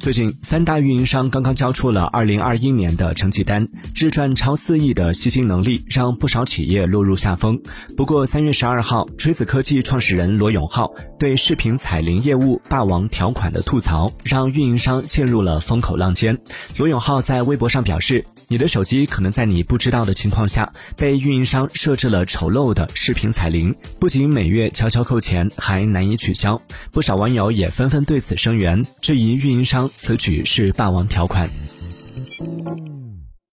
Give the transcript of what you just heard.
最近，三大运营商刚刚交出了二零二一年的成绩单，日赚超四亿的吸金能力让不少企业落入下风。不过，三月十二号，锤子科技创始人罗永浩对视频彩铃业务霸王条款的吐槽，让运营商陷入了风口浪尖。罗永浩在微博上表示：“你的手机可能在你不知道的情况下，被运营商设置了丑陋的视频彩铃，不仅每月悄悄扣钱，还难以取消。”不少网友也纷纷对此声援，质疑运营商。此举是霸王条款。